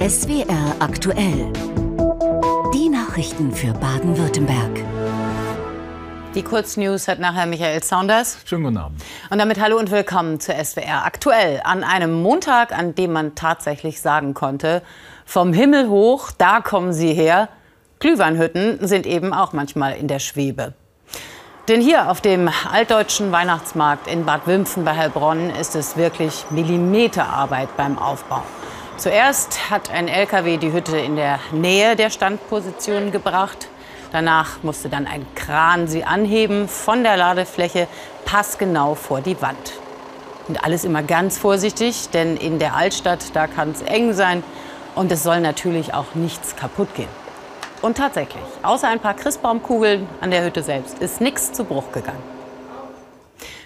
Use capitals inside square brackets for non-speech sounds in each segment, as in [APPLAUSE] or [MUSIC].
SWR aktuell. Die Nachrichten für Baden-Württemberg. Die Kurznews hat nachher Michael Saunders. Schönen guten Abend. Und damit hallo und willkommen zu SWR aktuell. An einem Montag, an dem man tatsächlich sagen konnte, vom Himmel hoch, da kommen sie her. Glühweinhütten sind eben auch manchmal in der Schwebe. Denn hier auf dem altdeutschen Weihnachtsmarkt in Bad Wimpfen bei Heilbronn ist es wirklich Millimeterarbeit beim Aufbau. Zuerst hat ein LKW die Hütte in der Nähe der Standposition gebracht. Danach musste dann ein Kran sie anheben von der Ladefläche passgenau vor die Wand. Und alles immer ganz vorsichtig, denn in der Altstadt, da kann es eng sein und es soll natürlich auch nichts kaputt gehen. Und tatsächlich, außer ein paar Christbaumkugeln an der Hütte selbst, ist nichts zu Bruch gegangen.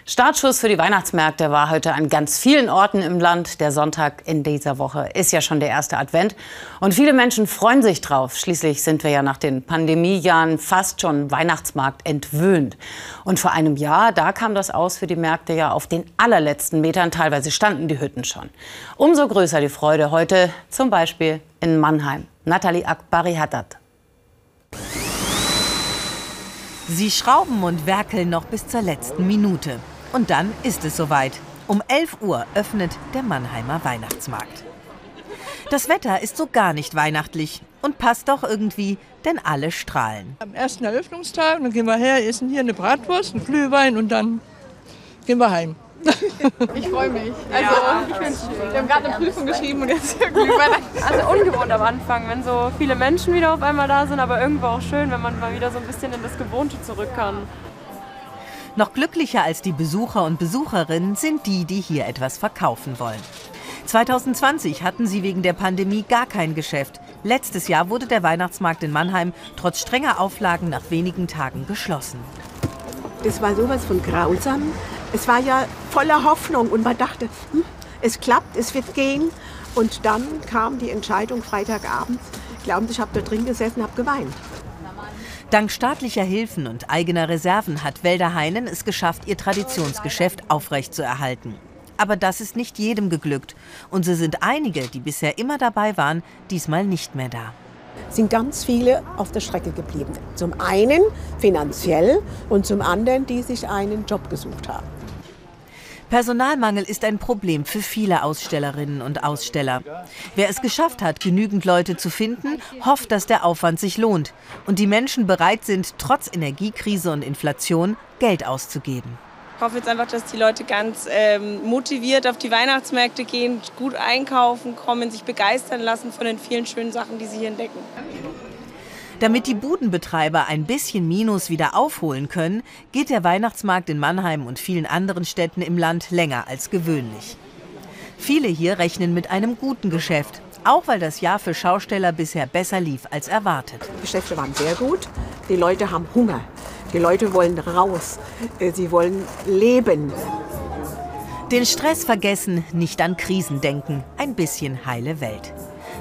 Startschuss für die Weihnachtsmärkte war heute an ganz vielen Orten im Land. Der Sonntag in dieser Woche ist ja schon der erste Advent. Und viele Menschen freuen sich drauf. Schließlich sind wir ja nach den Pandemiejahren fast schon Weihnachtsmarkt entwöhnt. Und vor einem Jahr, da kam das aus für die Märkte ja auf den allerletzten Metern. Teilweise standen die Hütten schon. Umso größer die Freude heute, zum Beispiel in Mannheim. Nathalie Akbari Haddad. Sie schrauben und werkeln noch bis zur letzten Minute. Und dann ist es soweit. Um 11 Uhr öffnet der Mannheimer Weihnachtsmarkt. Das Wetter ist so gar nicht weihnachtlich und passt doch irgendwie, denn alle strahlen. Am ersten Eröffnungstag, dann gehen wir her, essen hier eine Bratwurst, einen Glühwein und dann gehen wir heim. [LAUGHS] Ich freue mich. Also, ich wir haben gerade eine Prüfung geschrieben und jetzt [LAUGHS] Glühwein. Also ungewohnt am Anfang, wenn so viele Menschen wieder auf einmal da sind, aber irgendwo auch schön, wenn man mal wieder so ein bisschen in das Gewohnte zurück kann. Noch glücklicher als die Besucher und Besucherinnen sind die, die hier etwas verkaufen wollen. 2020 hatten sie wegen der Pandemie gar kein Geschäft. Letztes Jahr wurde der Weihnachtsmarkt in Mannheim trotz strenger Auflagen nach wenigen Tagen geschlossen. Das war sowas von grausam. Es war ja voller Hoffnung und man dachte, hm, es klappt, es wird gehen. Und dann kam die Entscheidung Freitagabend. Glauben Sie, ich habe da drin gesessen, habe geweint. Dank staatlicher Hilfen und eigener Reserven hat Wälder Heinen es geschafft, ihr Traditionsgeschäft aufrechtzuerhalten. Aber das ist nicht jedem geglückt. Und so sind einige, die bisher immer dabei waren, diesmal nicht mehr da. Sind ganz viele auf der Strecke geblieben. Zum einen finanziell und zum anderen, die sich einen Job gesucht haben. Personalmangel ist ein Problem für viele Ausstellerinnen und Aussteller. Wer es geschafft hat, genügend Leute zu finden, hofft, dass der Aufwand sich lohnt und die Menschen bereit sind, trotz Energiekrise und Inflation Geld auszugeben. Ich hoffe jetzt einfach, dass die Leute ganz ähm, motiviert auf die Weihnachtsmärkte gehen, gut einkaufen kommen, sich begeistern lassen von den vielen schönen Sachen, die sie hier entdecken. Damit die Budenbetreiber ein bisschen Minus wieder aufholen können, geht der Weihnachtsmarkt in Mannheim und vielen anderen Städten im Land länger als gewöhnlich. Viele hier rechnen mit einem guten Geschäft, auch weil das Jahr für Schausteller bisher besser lief als erwartet. Die Geschäfte waren sehr gut. Die Leute haben Hunger. Die Leute wollen raus. Äh, sie wollen leben. Den Stress vergessen, nicht an Krisen denken. Ein bisschen heile Welt.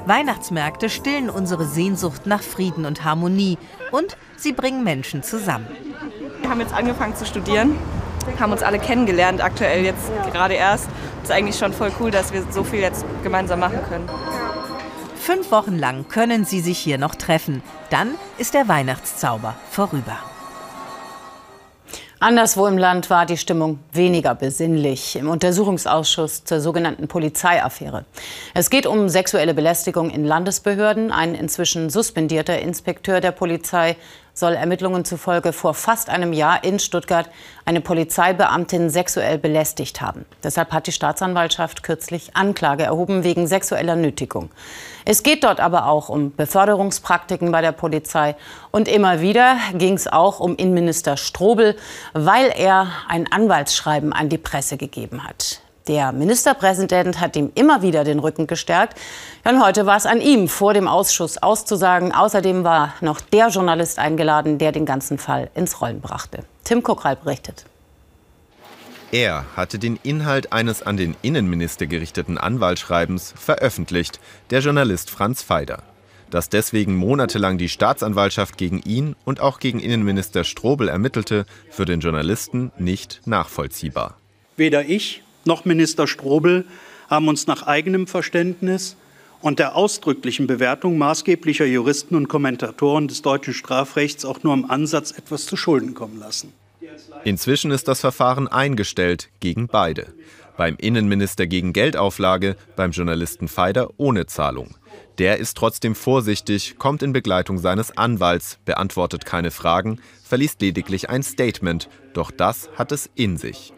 Weihnachtsmärkte stillen unsere Sehnsucht nach Frieden und Harmonie und sie bringen Menschen zusammen. Wir haben jetzt angefangen zu studieren, haben uns alle kennengelernt, aktuell jetzt gerade erst. Es ist eigentlich schon voll cool, dass wir so viel jetzt gemeinsam machen können. Fünf Wochen lang können sie sich hier noch treffen. Dann ist der Weihnachtszauber vorüber. Anderswo im Land war die Stimmung weniger besinnlich im Untersuchungsausschuss zur sogenannten Polizeiaffäre. Es geht um sexuelle Belästigung in Landesbehörden. Ein inzwischen suspendierter Inspekteur der Polizei soll Ermittlungen zufolge vor fast einem Jahr in Stuttgart eine Polizeibeamtin sexuell belästigt haben. Deshalb hat die Staatsanwaltschaft kürzlich Anklage erhoben wegen sexueller Nötigung. Es geht dort aber auch um Beförderungspraktiken bei der Polizei. Und immer wieder ging es auch um Innenminister Strobel, weil er ein Anwaltsschreiben an die Presse gegeben hat. Der Ministerpräsident hat ihm immer wieder den Rücken gestärkt. Dann heute war es an ihm, vor dem Ausschuss auszusagen. Außerdem war noch der Journalist eingeladen, der den ganzen Fall ins Rollen brachte. Tim Kokral berichtet. Er hatte den Inhalt eines an den Innenminister gerichteten Anwaltsschreibens veröffentlicht, der Journalist Franz Feider. Dass deswegen monatelang die Staatsanwaltschaft gegen ihn und auch gegen Innenminister Strobel ermittelte, für den Journalisten nicht nachvollziehbar. Weder ich noch Minister Strobel haben uns nach eigenem Verständnis und der ausdrücklichen Bewertung maßgeblicher Juristen und Kommentatoren des deutschen Strafrechts auch nur im Ansatz etwas zu Schulden kommen lassen. Inzwischen ist das Verfahren eingestellt gegen beide. Beim Innenminister gegen Geldauflage, beim Journalisten Feider ohne Zahlung. Der ist trotzdem vorsichtig, kommt in Begleitung seines Anwalts, beantwortet keine Fragen, verliest lediglich ein Statement. Doch das hat es in sich.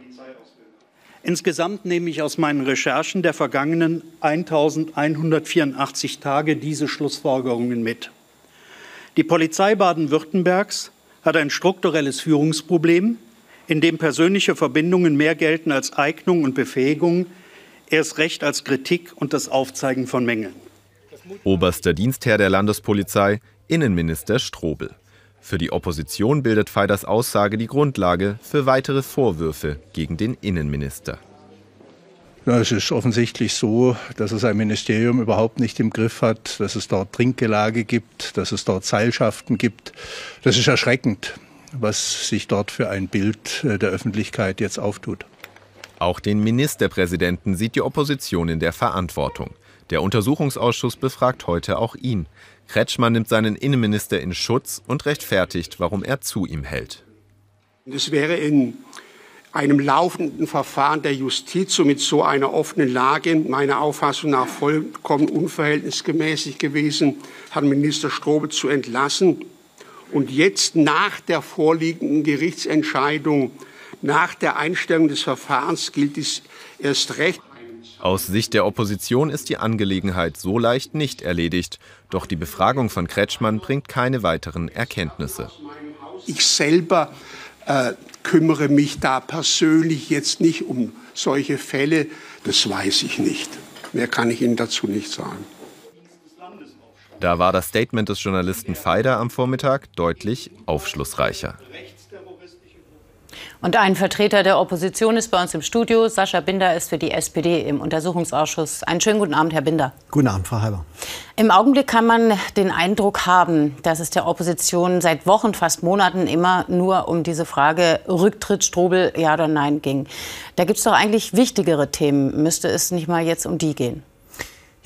Insgesamt nehme ich aus meinen Recherchen der vergangenen 1184 Tage diese Schlussfolgerungen mit. Die Polizei Baden-Württembergs hat ein strukturelles Führungsproblem, in dem persönliche Verbindungen mehr gelten als Eignung und Befähigung, erst recht als Kritik und das Aufzeigen von Mängeln. Oberster Dienstherr der Landespolizei, Innenminister Strobel. Für die Opposition bildet Feiders Aussage die Grundlage für weitere Vorwürfe gegen den Innenminister. es ist offensichtlich so, dass es ein Ministerium überhaupt nicht im Griff hat, dass es dort Trinkgelage gibt, dass es dort Seilschaften gibt. Das ist erschreckend, was sich dort für ein Bild äh, der Öffentlichkeit jetzt auftut. Auch den Ministerpräsidenten sieht die Opposition in der Verantwortung. Der Untersuchungsausschuss befragt heute auch ihn. Kretschmann nimmt seinen Innenminister in Schutz und rechtfertigt, warum er zu ihm hält. Es wäre in einem laufenden Verfahren der Justiz und mit so einer offenen Lage meiner Auffassung nach vollkommen unverhältnismäßig gewesen, Herrn Minister Strobe zu entlassen und jetzt nach der vorliegenden Gerichtsentscheidung, nach der Einstellung des Verfahrens gilt es erst recht. Aus Sicht der Opposition ist die Angelegenheit so leicht nicht erledigt. Doch die Befragung von Kretschmann bringt keine weiteren Erkenntnisse. Ich selber äh, kümmere mich da persönlich jetzt nicht um solche Fälle. Das weiß ich nicht. Mehr kann ich Ihnen dazu nicht sagen. Da war das Statement des Journalisten Feider am Vormittag deutlich aufschlussreicher. Und ein Vertreter der Opposition ist bei uns im Studio. Sascha Binder ist für die SPD im Untersuchungsausschuss. Einen schönen guten Abend, Herr Binder. Guten Abend, Frau Halber. Im Augenblick kann man den Eindruck haben, dass es der Opposition seit Wochen, fast Monaten immer nur um diese Frage Rücktritt Strobel, ja oder nein ging. Da gibt es doch eigentlich wichtigere Themen. Müsste es nicht mal jetzt um die gehen?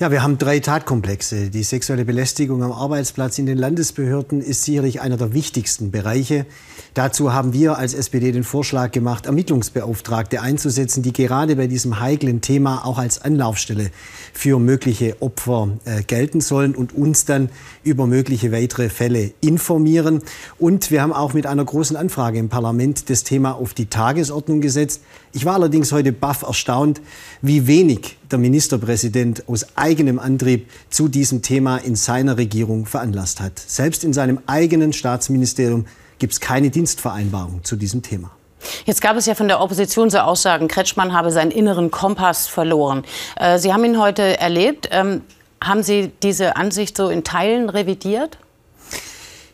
Ja, wir haben drei Tatkomplexe. Die sexuelle Belästigung am Arbeitsplatz in den Landesbehörden ist sicherlich einer der wichtigsten Bereiche. Dazu haben wir als SPD den Vorschlag gemacht, Ermittlungsbeauftragte einzusetzen, die gerade bei diesem heiklen Thema auch als Anlaufstelle für mögliche Opfer äh, gelten sollen und uns dann über mögliche weitere Fälle informieren. Und wir haben auch mit einer großen Anfrage im Parlament das Thema auf die Tagesordnung gesetzt. Ich war allerdings heute baff erstaunt, wie wenig der Ministerpräsident aus eigenem Antrieb zu diesem Thema in seiner Regierung veranlasst hat. Selbst in seinem eigenen Staatsministerium gibt es keine Dienstvereinbarung zu diesem Thema. Jetzt gab es ja von der Opposition so Aussagen, Kretschmann habe seinen inneren Kompass verloren. Äh, Sie haben ihn heute erlebt. Ähm, haben Sie diese Ansicht so in Teilen revidiert?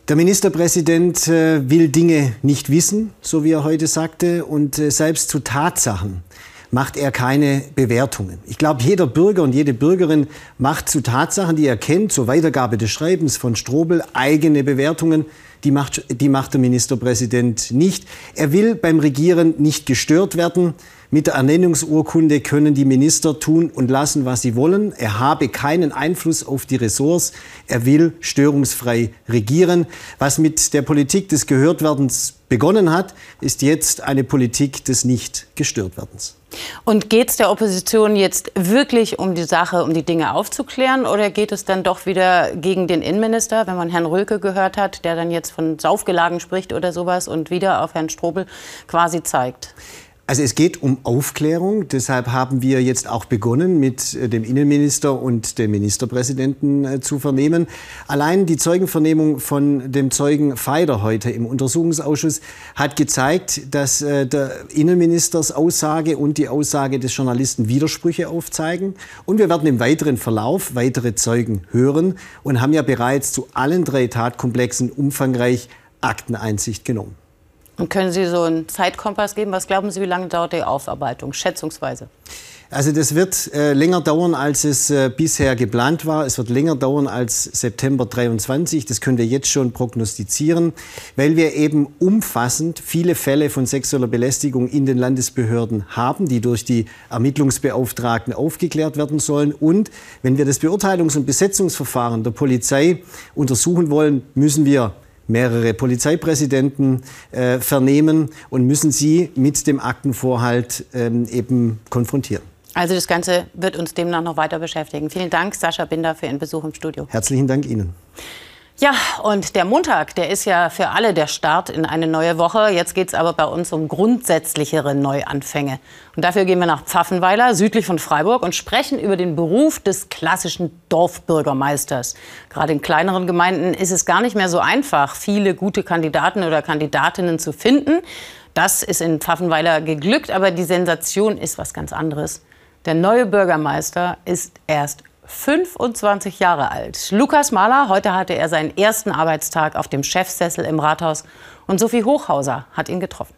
Der Ministerpräsident äh, will Dinge nicht wissen, so wie er heute sagte, und äh, selbst zu Tatsachen macht er keine Bewertungen. Ich glaube, jeder Bürger und jede Bürgerin macht zu Tatsachen, die er kennt, zur Weitergabe des Schreibens von Strobel, eigene Bewertungen. Die macht, die macht der Ministerpräsident nicht. Er will beim Regieren nicht gestört werden. Mit der Ernennungsurkunde können die Minister tun und lassen, was sie wollen. Er habe keinen Einfluss auf die Ressorts. Er will störungsfrei regieren. Was mit der Politik des Gehörtwerdens begonnen hat, ist jetzt eine Politik des Nicht-Gestörtwerdens. Und geht es der Opposition jetzt wirklich um die Sache, um die Dinge aufzuklären, oder geht es dann doch wieder gegen den Innenminister, wenn man Herrn Rülke gehört hat, der dann jetzt von Saufgelagen spricht oder sowas und wieder auf Herrn Strobel quasi zeigt? Also es geht um Aufklärung. Deshalb haben wir jetzt auch begonnen, mit äh, dem Innenminister und dem Ministerpräsidenten äh, zu vernehmen. Allein die Zeugenvernehmung von dem Zeugen Feider heute im Untersuchungsausschuss hat gezeigt, dass äh, der Innenministers Aussage und die Aussage des Journalisten Widersprüche aufzeigen. Und wir werden im weiteren Verlauf weitere Zeugen hören und haben ja bereits zu allen drei Tatkomplexen umfangreich Akteneinsicht genommen. Und können Sie so einen Zeitkompass geben? Was glauben Sie, wie lange dauert die Aufarbeitung, schätzungsweise? Also das wird äh, länger dauern, als es äh, bisher geplant war. Es wird länger dauern als September 23. Das können wir jetzt schon prognostizieren, weil wir eben umfassend viele Fälle von sexueller Belästigung in den Landesbehörden haben, die durch die Ermittlungsbeauftragten aufgeklärt werden sollen. Und wenn wir das Beurteilungs- und Besetzungsverfahren der Polizei untersuchen wollen, müssen wir mehrere Polizeipräsidenten äh, vernehmen und müssen sie mit dem Aktenvorhalt ähm, eben konfrontieren. Also das Ganze wird uns demnach noch weiter beschäftigen. Vielen Dank, Sascha Binder, für Ihren Besuch im Studio. Herzlichen Dank Ihnen. Ja, und der Montag, der ist ja für alle der Start in eine neue Woche. Jetzt geht es aber bei uns um grundsätzlichere Neuanfänge. Und dafür gehen wir nach Pfaffenweiler, südlich von Freiburg, und sprechen über den Beruf des klassischen Dorfbürgermeisters. Gerade in kleineren Gemeinden ist es gar nicht mehr so einfach, viele gute Kandidaten oder Kandidatinnen zu finden. Das ist in Pfaffenweiler geglückt, aber die Sensation ist was ganz anderes. Der neue Bürgermeister ist erst 25 Jahre alt. Lukas Mahler, heute hatte er seinen ersten Arbeitstag auf dem Chefsessel im Rathaus. Und Sophie Hochhauser hat ihn getroffen.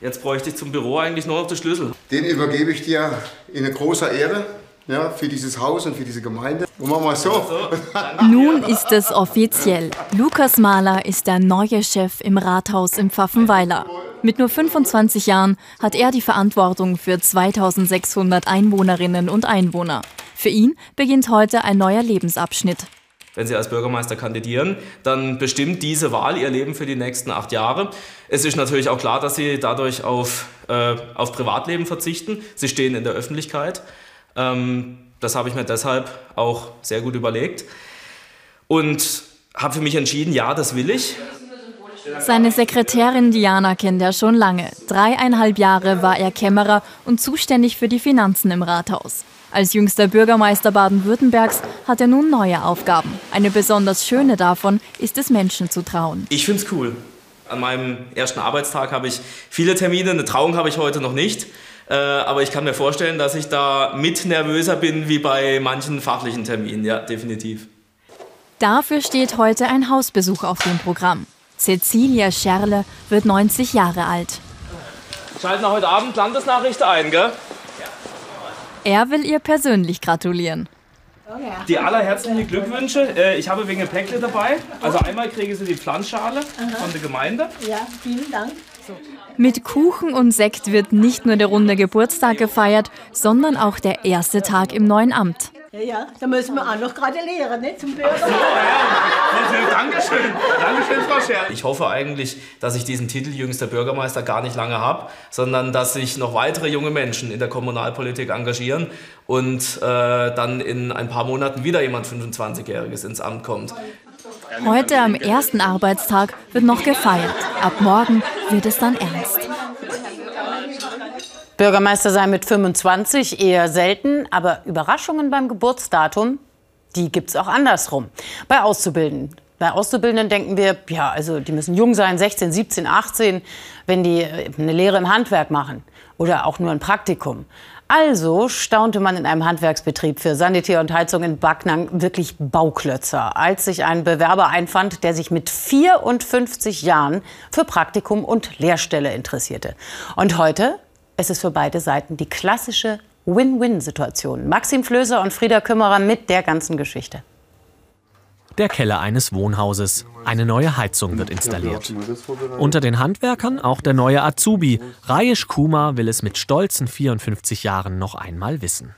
Jetzt bräuchte ich zum Büro eigentlich nur noch den Schlüssel. Den übergebe ich dir in großer Ehre ja, für dieses Haus und für diese Gemeinde. Und machen wir so. [LAUGHS] Nun ist es offiziell. Lukas Mahler ist der neue Chef im Rathaus im Pfaffenweiler. Mit nur 25 Jahren hat er die Verantwortung für 2600 Einwohnerinnen und Einwohner. Für ihn beginnt heute ein neuer Lebensabschnitt. Wenn Sie als Bürgermeister kandidieren, dann bestimmt diese Wahl Ihr Leben für die nächsten acht Jahre. Es ist natürlich auch klar, dass Sie dadurch auf, äh, auf Privatleben verzichten. Sie stehen in der Öffentlichkeit. Ähm, das habe ich mir deshalb auch sehr gut überlegt und habe für mich entschieden, ja, das will ich. Seine Sekretärin Diana kennt er schon lange. Dreieinhalb Jahre war er Kämmerer und zuständig für die Finanzen im Rathaus. Als jüngster Bürgermeister Baden-Württembergs hat er nun neue Aufgaben. Eine besonders schöne davon ist es, Menschen zu trauen. Ich finde es cool. An meinem ersten Arbeitstag habe ich viele Termine, eine Trauung habe ich heute noch nicht. Äh, aber ich kann mir vorstellen, dass ich da mit nervöser bin wie bei manchen fachlichen Terminen. Ja, definitiv. Dafür steht heute ein Hausbesuch auf dem Programm. Cecilia Scherle wird 90 Jahre alt. Schalten heute Abend Landesnachrichten ein, gell? Er will ihr persönlich gratulieren. Die allerherzlichen Glückwünsche. Äh, ich habe wegen Päckle dabei. Also einmal kriegen Sie die Pflanzschale von der Gemeinde. Ja, vielen Dank. Mit Kuchen und Sekt wird nicht nur der runde Geburtstag gefeiert, sondern auch der erste Tag im neuen Amt. Ja, ja, da müssen wir auch noch gratulieren, ne, zum Bürger. Dankeschön. Dankeschön, Frau Scher. Ich hoffe eigentlich, dass ich diesen Titel jüngster Bürgermeister gar nicht lange habe, sondern dass sich noch weitere junge Menschen in der Kommunalpolitik engagieren und äh, dann in ein paar Monaten wieder jemand 25-Jähriges ins Amt kommt. Heute am ersten Arbeitstag wird noch gefeiert. Ab morgen wird es dann ernst. Bürgermeister sein mit 25 eher selten, aber Überraschungen beim Geburtsdatum, die gibt es auch andersrum. Bei Auszubildenden. Bei Auszubildenden denken wir, ja, also die müssen jung sein, 16, 17, 18, wenn die äh, eine Lehre im Handwerk machen oder auch nur ein Praktikum. Also staunte man in einem Handwerksbetrieb für Sanitär und Heizung in Backnang wirklich Bauklötzer, als sich ein Bewerber einfand, der sich mit 54 Jahren für Praktikum und Lehrstelle interessierte. Und heute es ist für beide Seiten die klassische Win-Win-Situation. Maxim Flöser und Frieda Kümmerer mit der ganzen Geschichte. Der Keller eines Wohnhauses. Eine neue Heizung wird installiert. Unter den Handwerkern auch der neue Azubi. Rajesh Kuma will es mit stolzen 54 Jahren noch einmal wissen.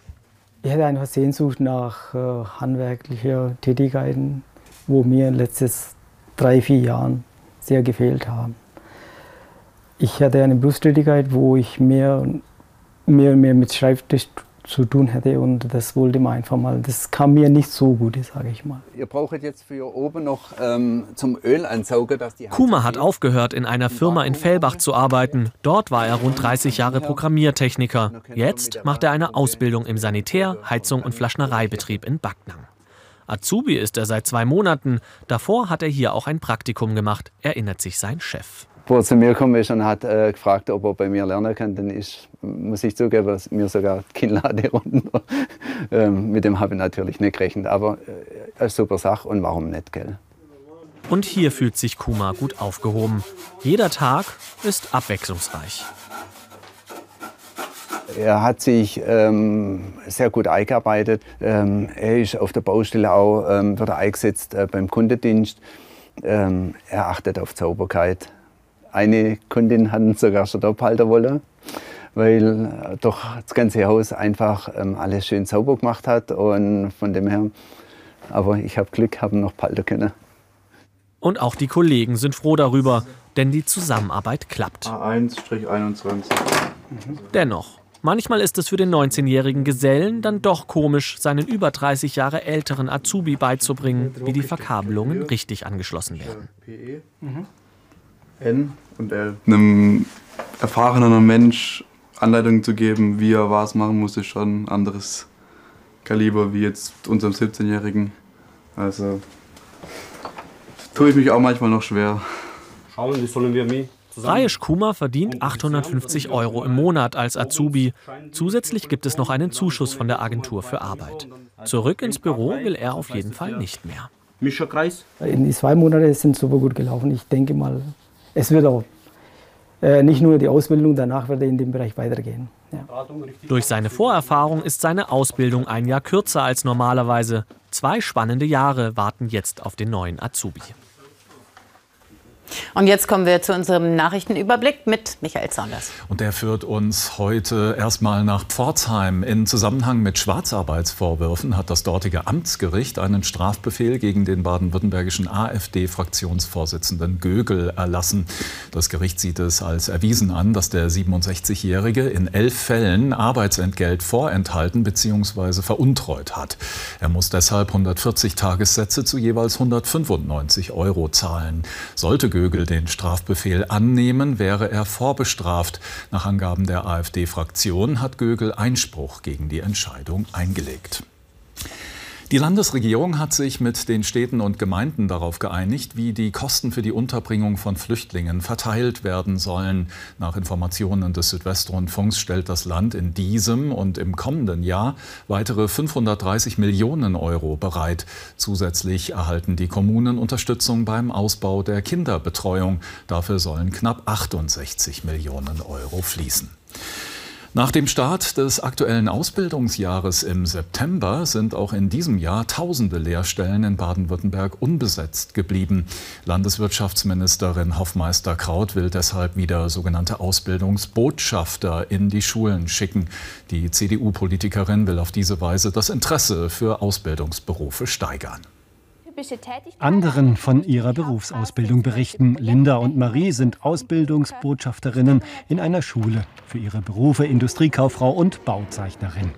Ich hatte einfach Sehnsucht nach äh, handwerklichen Tätigkeiten, wo mir letztes drei, vier Jahren sehr gefehlt haben ich hatte eine Berufstätigkeit, wo ich mehr, mehr und mehr mit Schreibtisch zu tun hätte und das wollte man einfach mal. Das kam mir nicht so gut, sage ich mal. Ihr braucht jetzt für oben noch ähm, zum Ölansauger, dass die Kuma hat aufgehört, in einer Firma in Fellbach zu arbeiten. Dort war er rund 30 Jahre Programmiertechniker. Jetzt macht er eine Ausbildung im Sanitär-, Heizung- und Flaschnereibetrieb in Backnang. Azubi ist er seit zwei Monaten. Davor hat er hier auch ein Praktikum gemacht, erinnert sich sein Chef wo er zu mir gekommen ist und hat äh, gefragt, ob er bei mir lernen kann, dann ist, muss ich zugeben, mir sogar die Kinnlade [LAUGHS] runter. ähm, mit dem habe ich natürlich nicht gerechnet, aber äh, eine super Sache und warum nicht, gell? Und hier fühlt sich Kuma gut aufgehoben. Jeder Tag ist abwechslungsreich. Er hat sich ähm, sehr gut eingearbeitet. Ähm, er ist auf der Baustelle auch, ähm, wird er eingesetzt äh, beim Kundendienst. Ähm, er achtet auf Sauberkeit. Eine Kundin hat sogar schon abhalten wollen, weil doch das ganze Haus einfach ähm, alles schön sauber gemacht hat. Und von dem her, aber ich habe Glück, habe ihn noch behalten können. Und auch die Kollegen sind froh darüber, denn die Zusammenarbeit klappt. A1-21. Dennoch, manchmal ist es für den 19-jährigen Gesellen dann doch komisch, seinen über 30 Jahre älteren Azubi beizubringen, wie die Verkabelungen richtig angeschlossen werden. N und L. Einem erfahrenen Mensch Anleitungen zu geben, wie er was machen muss, ist schon ein anderes Kaliber wie jetzt unserem 17-Jährigen. Also tue ich mich auch manchmal noch schwer. Schauen, wie sollen wir mich Rajesh Kumar verdient 850 Euro im Monat als Azubi. Zusätzlich gibt es noch einen Zuschuss von der Agentur für Arbeit. Zurück ins Büro will er auf jeden Fall nicht mehr. Mischerkreis? In die zwei Monate sind super gut gelaufen. Ich denke mal, es wird auch äh, nicht nur die Ausbildung, danach wird er in dem Bereich weitergehen. Ja. Durch seine Vorerfahrung ist seine Ausbildung ein Jahr kürzer als normalerweise. Zwei spannende Jahre warten jetzt auf den neuen Azubi. Und jetzt kommen wir zu unserem Nachrichtenüberblick mit Michael Saunders. Und der führt uns heute erstmal nach Pforzheim. In Zusammenhang mit Schwarzarbeitsvorwürfen hat das dortige Amtsgericht einen Strafbefehl gegen den baden-württembergischen AfD-Fraktionsvorsitzenden Gögel erlassen. Das Gericht sieht es als erwiesen an, dass der 67-Jährige in elf Fällen Arbeitsentgelt vorenthalten bzw. veruntreut hat. Er muss deshalb 140 Tagessätze zu jeweils 195 Euro zahlen. Sollte Gögel den Strafbefehl annehmen, wäre er vorbestraft. Nach Angaben der AfD-Fraktion hat Gögel Einspruch gegen die Entscheidung eingelegt. Die Landesregierung hat sich mit den Städten und Gemeinden darauf geeinigt, wie die Kosten für die Unterbringung von Flüchtlingen verteilt werden sollen. Nach Informationen des Südwestrundfunks stellt das Land in diesem und im kommenden Jahr weitere 530 Millionen Euro bereit. Zusätzlich erhalten die Kommunen Unterstützung beim Ausbau der Kinderbetreuung. Dafür sollen knapp 68 Millionen Euro fließen. Nach dem Start des aktuellen Ausbildungsjahres im September sind auch in diesem Jahr tausende Lehrstellen in Baden-Württemberg unbesetzt geblieben. Landeswirtschaftsministerin Hoffmeister-Kraut will deshalb wieder sogenannte Ausbildungsbotschafter in die Schulen schicken. Die CDU-Politikerin will auf diese Weise das Interesse für Ausbildungsberufe steigern. Anderen von ihrer Berufsausbildung berichten. Linda und Marie sind Ausbildungsbotschafterinnen in einer Schule für ihre Berufe Industriekauffrau und Bauzeichnerin.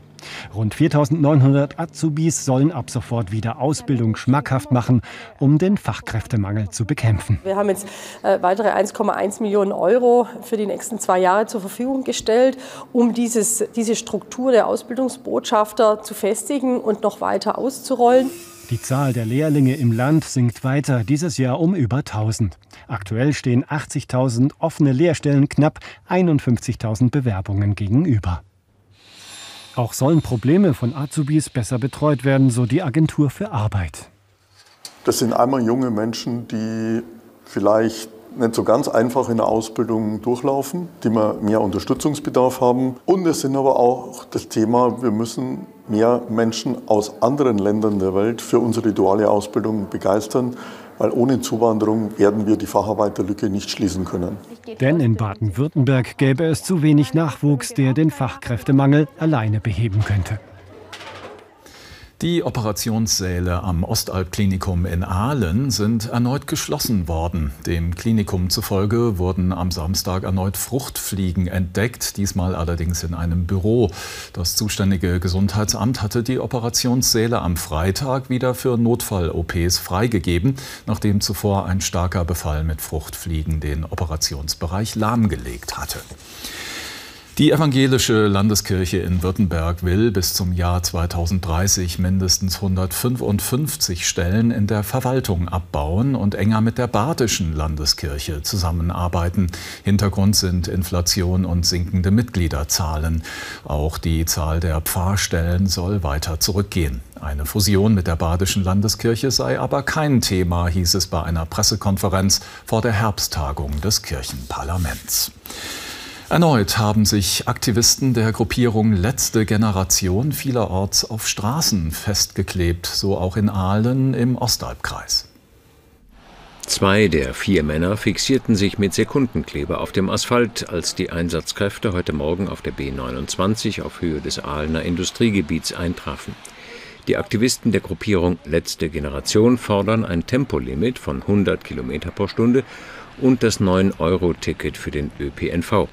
Rund 4900 Azubis sollen ab sofort wieder Ausbildung schmackhaft machen, um den Fachkräftemangel zu bekämpfen. Wir haben jetzt äh, weitere 1,1 Millionen Euro für die nächsten zwei Jahre zur Verfügung gestellt, um dieses, diese Struktur der Ausbildungsbotschafter zu festigen und noch weiter auszurollen. Die Zahl der Lehrlinge im Land sinkt weiter, dieses Jahr um über 1000. Aktuell stehen 80.000 offene Lehrstellen knapp 51.000 Bewerbungen gegenüber. Auch sollen Probleme von Azubis besser betreut werden, so die Agentur für Arbeit. Das sind einmal junge Menschen, die vielleicht nicht so ganz einfach in der Ausbildung durchlaufen, die mehr Unterstützungsbedarf haben. Und es sind aber auch das Thema, wir müssen mehr Menschen aus anderen Ländern der Welt für unsere duale Ausbildung begeistern, weil ohne Zuwanderung werden wir die Facharbeiterlücke nicht schließen können. Denn in Baden-Württemberg gäbe es zu wenig Nachwuchs, der den Fachkräftemangel alleine beheben könnte. Die Operationssäle am Ostalbklinikum in Aalen sind erneut geschlossen worden. Dem Klinikum zufolge wurden am Samstag erneut Fruchtfliegen entdeckt, diesmal allerdings in einem Büro. Das zuständige Gesundheitsamt hatte die Operationssäle am Freitag wieder für Notfall-OPs freigegeben, nachdem zuvor ein starker Befall mit Fruchtfliegen den Operationsbereich lahmgelegt hatte. Die evangelische Landeskirche in Württemberg will bis zum Jahr 2030 mindestens 155 Stellen in der Verwaltung abbauen und enger mit der badischen Landeskirche zusammenarbeiten. Hintergrund sind Inflation und sinkende Mitgliederzahlen. Auch die Zahl der Pfarrstellen soll weiter zurückgehen. Eine Fusion mit der badischen Landeskirche sei aber kein Thema, hieß es bei einer Pressekonferenz vor der Herbsttagung des Kirchenparlaments. Erneut haben sich Aktivisten der Gruppierung Letzte Generation vielerorts auf Straßen festgeklebt, so auch in Aalen im Ostalbkreis. Zwei der vier Männer fixierten sich mit Sekundenkleber auf dem Asphalt, als die Einsatzkräfte heute Morgen auf der B29 auf Höhe des Aalener Industriegebiets eintrafen. Die Aktivisten der Gruppierung Letzte Generation fordern ein Tempolimit von 100 km pro Stunde und das 9-Euro-Ticket für den ÖPNV.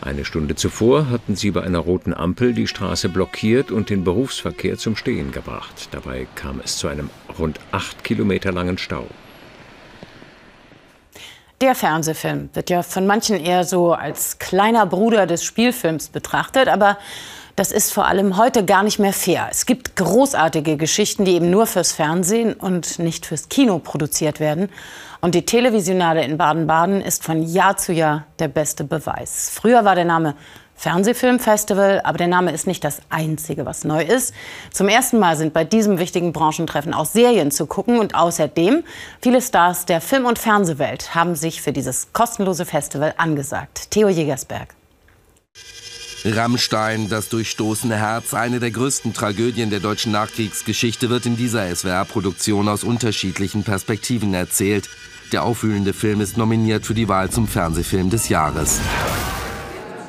Eine Stunde zuvor hatten sie bei einer roten Ampel die Straße blockiert und den Berufsverkehr zum Stehen gebracht. Dabei kam es zu einem rund acht Kilometer langen Stau. Der Fernsehfilm wird ja von manchen eher so als kleiner Bruder des Spielfilms betrachtet, aber das ist vor allem heute gar nicht mehr fair. Es gibt großartige Geschichten, die eben nur fürs Fernsehen und nicht fürs Kino produziert werden. Und die Televisionale in Baden-Baden ist von Jahr zu Jahr der beste Beweis. Früher war der Name Fernsehfilmfestival, aber der Name ist nicht das Einzige, was neu ist. Zum ersten Mal sind bei diesem wichtigen Branchentreffen auch Serien zu gucken und außerdem viele Stars der Film- und Fernsehwelt haben sich für dieses kostenlose Festival angesagt. Theo Jägersberg. Rammstein, das durchstoßene Herz, eine der größten Tragödien der deutschen Nachkriegsgeschichte, wird in dieser SWR-Produktion aus unterschiedlichen Perspektiven erzählt. Der aufwühlende Film ist nominiert für die Wahl zum Fernsehfilm des Jahres.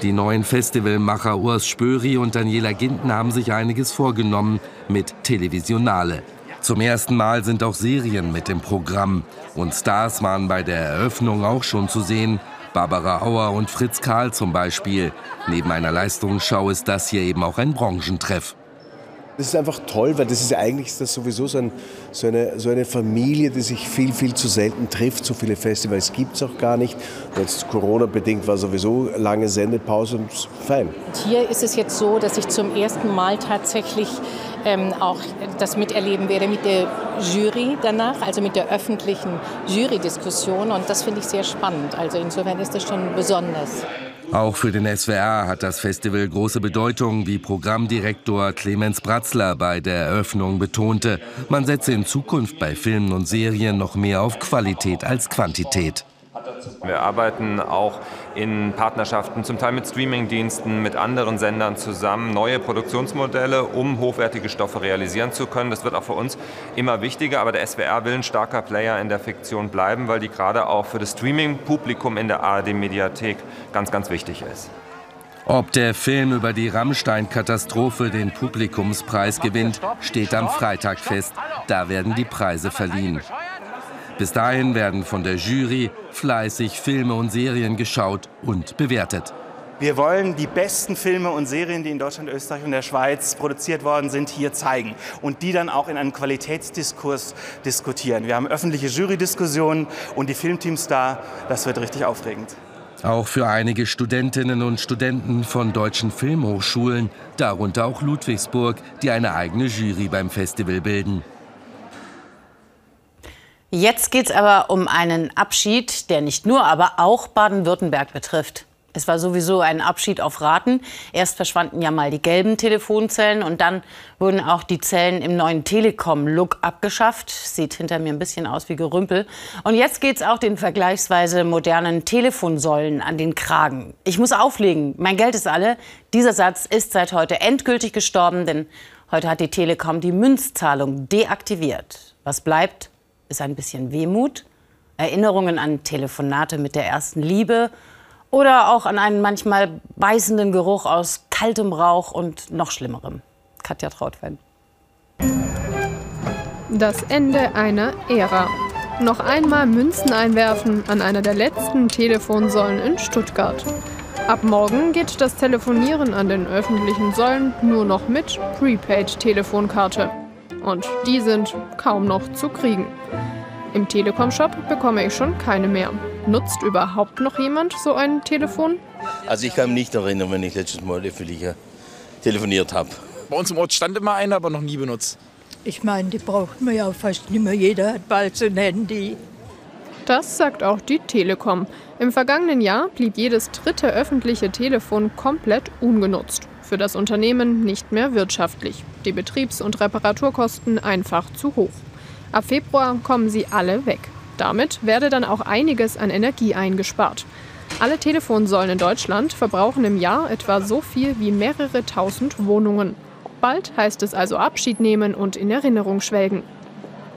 Die neuen Festivalmacher Urs Spöri und Daniela Ginten haben sich einiges vorgenommen mit Televisionale. Zum ersten Mal sind auch Serien mit im Programm. Und Stars waren bei der Eröffnung auch schon zu sehen. Barbara Auer und Fritz Karl zum Beispiel. Neben einer Leistungsschau ist das hier eben auch ein Branchentreff. Das ist einfach toll, weil das ist eigentlich das sowieso so, ein, so, eine, so eine Familie, die sich viel, viel zu selten trifft. So viele Festivals gibt es auch gar nicht. Jetzt Corona-bedingt war sowieso lange Sendepause und fein. Hier ist es jetzt so, dass ich zum ersten Mal tatsächlich ähm, auch das miterleben werde mit der Jury danach, also mit der öffentlichen Jury-Diskussion. Und das finde ich sehr spannend. Also insofern ist das schon besonders. Auch für den SWR hat das Festival große Bedeutung, wie Programmdirektor Clemens Bratzler bei der Eröffnung betonte. Man setze in Zukunft bei Filmen und Serien noch mehr auf Qualität als Quantität. Wir arbeiten auch in Partnerschaften, zum Teil mit Streamingdiensten, mit anderen Sendern zusammen, neue Produktionsmodelle, um hochwertige Stoffe realisieren zu können. Das wird auch für uns immer wichtiger, aber der SWR will ein starker Player in der Fiktion bleiben, weil die gerade auch für das Streaming-Publikum in der ARD-Mediathek ganz, ganz wichtig ist. Ob der Film über die Rammstein-Katastrophe den Publikumspreis gewinnt, steht am Freitag fest. Da werden die Preise verliehen. Bis dahin werden von der Jury fleißig Filme und Serien geschaut und bewertet. Wir wollen die besten Filme und Serien, die in Deutschland, Österreich und der Schweiz produziert worden sind, hier zeigen und die dann auch in einem Qualitätsdiskurs diskutieren. Wir haben öffentliche Jurydiskussionen und die Filmteams da. Das wird richtig aufregend. Auch für einige Studentinnen und Studenten von deutschen Filmhochschulen, darunter auch Ludwigsburg, die eine eigene Jury beim Festival bilden. Jetzt geht es aber um einen Abschied, der nicht nur, aber auch Baden-Württemberg betrifft. Es war sowieso ein Abschied auf Raten. Erst verschwanden ja mal die gelben Telefonzellen und dann wurden auch die Zellen im neuen Telekom-Look abgeschafft. Sieht hinter mir ein bisschen aus wie Gerümpel. Und jetzt geht es auch den vergleichsweise modernen Telefonsäulen an den Kragen. Ich muss auflegen, mein Geld ist alle. Dieser Satz ist seit heute endgültig gestorben, denn heute hat die Telekom die Münzzahlung deaktiviert. Was bleibt? Ist ein bisschen Wehmut, Erinnerungen an Telefonate mit der ersten Liebe oder auch an einen manchmal beißenden Geruch aus kaltem Rauch und noch schlimmerem. Katja Trautwein. Das Ende einer Ära. Noch einmal Münzen einwerfen an einer der letzten Telefonsäulen in Stuttgart. Ab morgen geht das Telefonieren an den öffentlichen Säulen nur noch mit Prepaid-Telefonkarte. Und die sind kaum noch zu kriegen. Im Telekom-Shop bekomme ich schon keine mehr. Nutzt überhaupt noch jemand so ein Telefon? Also ich kann mich nicht erinnern, wenn ich letztes Mal öffentlich telefoniert habe. Bei uns im Ort stand immer einer, aber noch nie benutzt. Ich meine, die braucht man ja fast nicht mehr. Jeder hat bald so ein Handy. Das sagt auch die Telekom. Im vergangenen Jahr blieb jedes dritte öffentliche Telefon komplett ungenutzt. Für das Unternehmen nicht mehr wirtschaftlich. Die Betriebs- und Reparaturkosten einfach zu hoch. Ab Februar kommen sie alle weg. Damit werde dann auch einiges an Energie eingespart. Alle Telefonsäulen in Deutschland verbrauchen im Jahr etwa so viel wie mehrere tausend Wohnungen. Bald heißt es also Abschied nehmen und in Erinnerung schwelgen.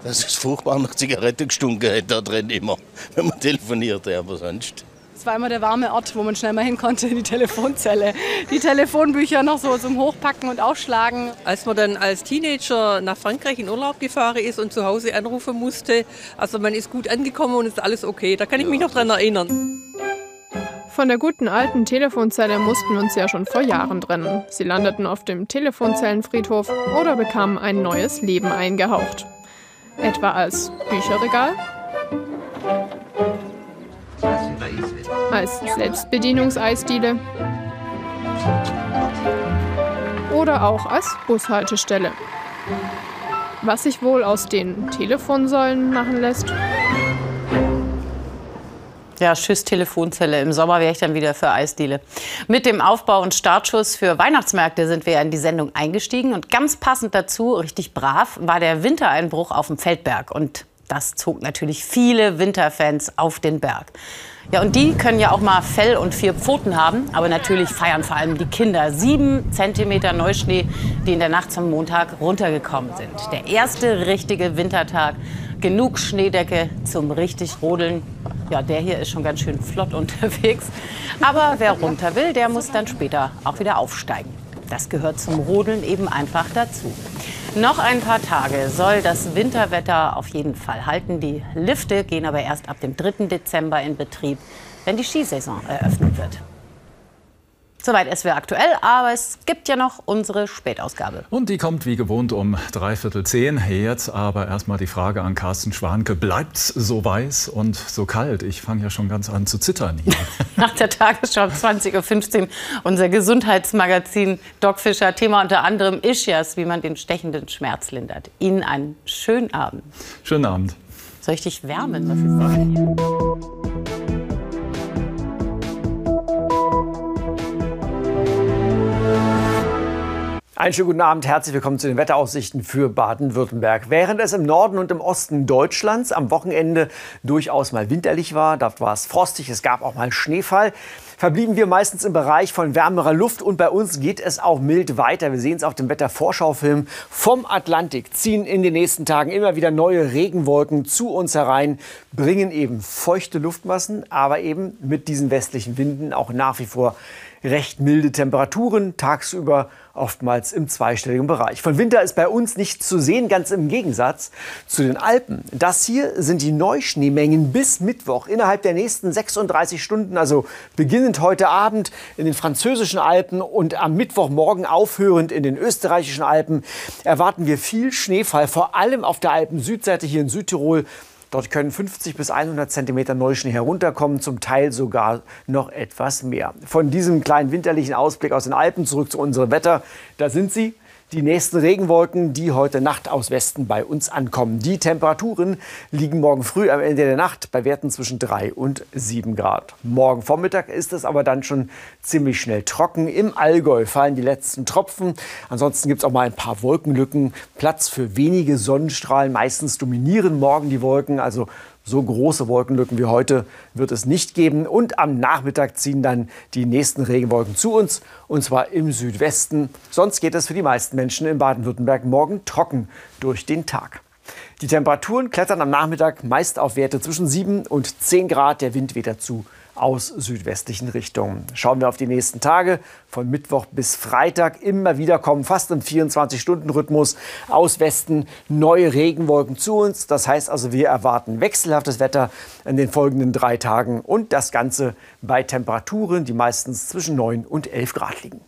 Das ist furchtbar nach Zigarette gestunken hat da drin immer, wenn man telefoniert, aber sonst. Es war immer der warme Ort, wo man schnell mal hin konnte, die Telefonzelle. Die Telefonbücher noch so zum Hochpacken und Aufschlagen. Als man dann als Teenager nach Frankreich in Urlaub gefahren ist und zu Hause anrufen musste, also man ist gut angekommen und ist alles okay. Da kann ich mich noch dran erinnern. Von der guten alten Telefonzelle mussten wir uns ja schon vor Jahren trennen. Sie landeten auf dem Telefonzellenfriedhof oder bekamen ein neues Leben eingehaucht. Etwa als Bücherregal, als Selbstbedienungseisdiele oder auch als Bushaltestelle. Was sich wohl aus den Telefonsäulen machen lässt? Ja, tschüss Telefonzelle. Im Sommer wäre ich dann wieder für Eisdiele. Mit dem Aufbau und Startschuss für Weihnachtsmärkte sind wir in die Sendung eingestiegen. Und ganz passend dazu, richtig brav, war der Wintereinbruch auf dem Feldberg. Und das zog natürlich viele Winterfans auf den Berg. Ja, und die können ja auch mal Fell und vier Pfoten haben. Aber natürlich feiern vor allem die Kinder. Sieben Zentimeter Neuschnee, die in der Nacht zum Montag runtergekommen sind. Der erste richtige Wintertag. Genug Schneedecke zum richtig Rodeln. Ja, der hier ist schon ganz schön flott [LAUGHS] unterwegs. Aber wer runter will, der muss dann später auch wieder aufsteigen. Das gehört zum Rodeln eben einfach dazu. Noch ein paar Tage soll das Winterwetter auf jeden Fall halten. Die Lifte gehen aber erst ab dem 3. Dezember in Betrieb, wenn die Skisaison eröffnet wird. Soweit SWR aktuell, aber es gibt ja noch unsere Spätausgabe. Und die kommt wie gewohnt um dreiviertel zehn. Jetzt aber erstmal die Frage an Carsten Schwanke. Bleibt's so weiß und so kalt? Ich fange ja schon ganz an zu zittern hier. [LAUGHS] Nach der Tagesschau 20.15 Uhr unser Gesundheitsmagazin Doc Fischer. Thema unter anderem Ischias, wie man den stechenden Schmerz lindert. Ihnen einen schönen Abend. Schönen Abend. Soll ich dich wärmen? Was ist das Einen schönen guten Abend, herzlich willkommen zu den Wetteraussichten für Baden-Württemberg. Während es im Norden und im Osten Deutschlands am Wochenende durchaus mal winterlich war, dort war es frostig, es gab auch mal Schneefall, verblieben wir meistens im Bereich von wärmerer Luft und bei uns geht es auch mild weiter. Wir sehen es auf dem Wettervorschaufilm. Vom Atlantik ziehen in den nächsten Tagen immer wieder neue Regenwolken zu uns herein, bringen eben feuchte Luftmassen, aber eben mit diesen westlichen Winden auch nach wie vor recht milde Temperaturen, tagsüber oftmals im zweistelligen Bereich. Von Winter ist bei uns nichts zu sehen, ganz im Gegensatz zu den Alpen. Das hier sind die Neuschneemengen bis Mittwoch innerhalb der nächsten 36 Stunden, also beginnend heute Abend in den französischen Alpen und am Mittwochmorgen aufhörend in den österreichischen Alpen erwarten wir viel Schneefall, vor allem auf der Alpen-Südseite hier in Südtirol. Dort können 50 bis 100 Zentimeter Neuschnee herunterkommen, zum Teil sogar noch etwas mehr. Von diesem kleinen winterlichen Ausblick aus den Alpen zurück zu unserem Wetter. Da sind sie, die nächsten Regenwolken, die heute Nacht aus Westen bei uns ankommen. Die Temperaturen liegen morgen früh am Ende der Nacht bei Werten zwischen 3 und 7 Grad. Morgen Vormittag ist es aber dann schon ziemlich schnell trocken. Im Allgäu fallen die letzten Tropfen. Ansonsten gibt es auch mal ein paar Wolkenlücken. Platz für wenige Sonnenstrahlen. Meistens dominieren morgen die Wolken. Also so große Wolkenlücken wie heute wird es nicht geben. Und am Nachmittag ziehen dann die nächsten Regenwolken zu uns, und zwar im Südwesten. Sonst geht es für die meisten Menschen in Baden-Württemberg morgen trocken durch den Tag. Die Temperaturen klettern am Nachmittag meist auf Werte zwischen 7 und 10 Grad. Der Wind weht dazu aus südwestlichen Richtungen. Schauen wir auf die nächsten Tage. Von Mittwoch bis Freitag immer wieder kommen fast im 24-Stunden-Rhythmus aus Westen neue Regenwolken zu uns. Das heißt also, wir erwarten wechselhaftes Wetter in den folgenden drei Tagen und das Ganze bei Temperaturen, die meistens zwischen 9 und 11 Grad liegen.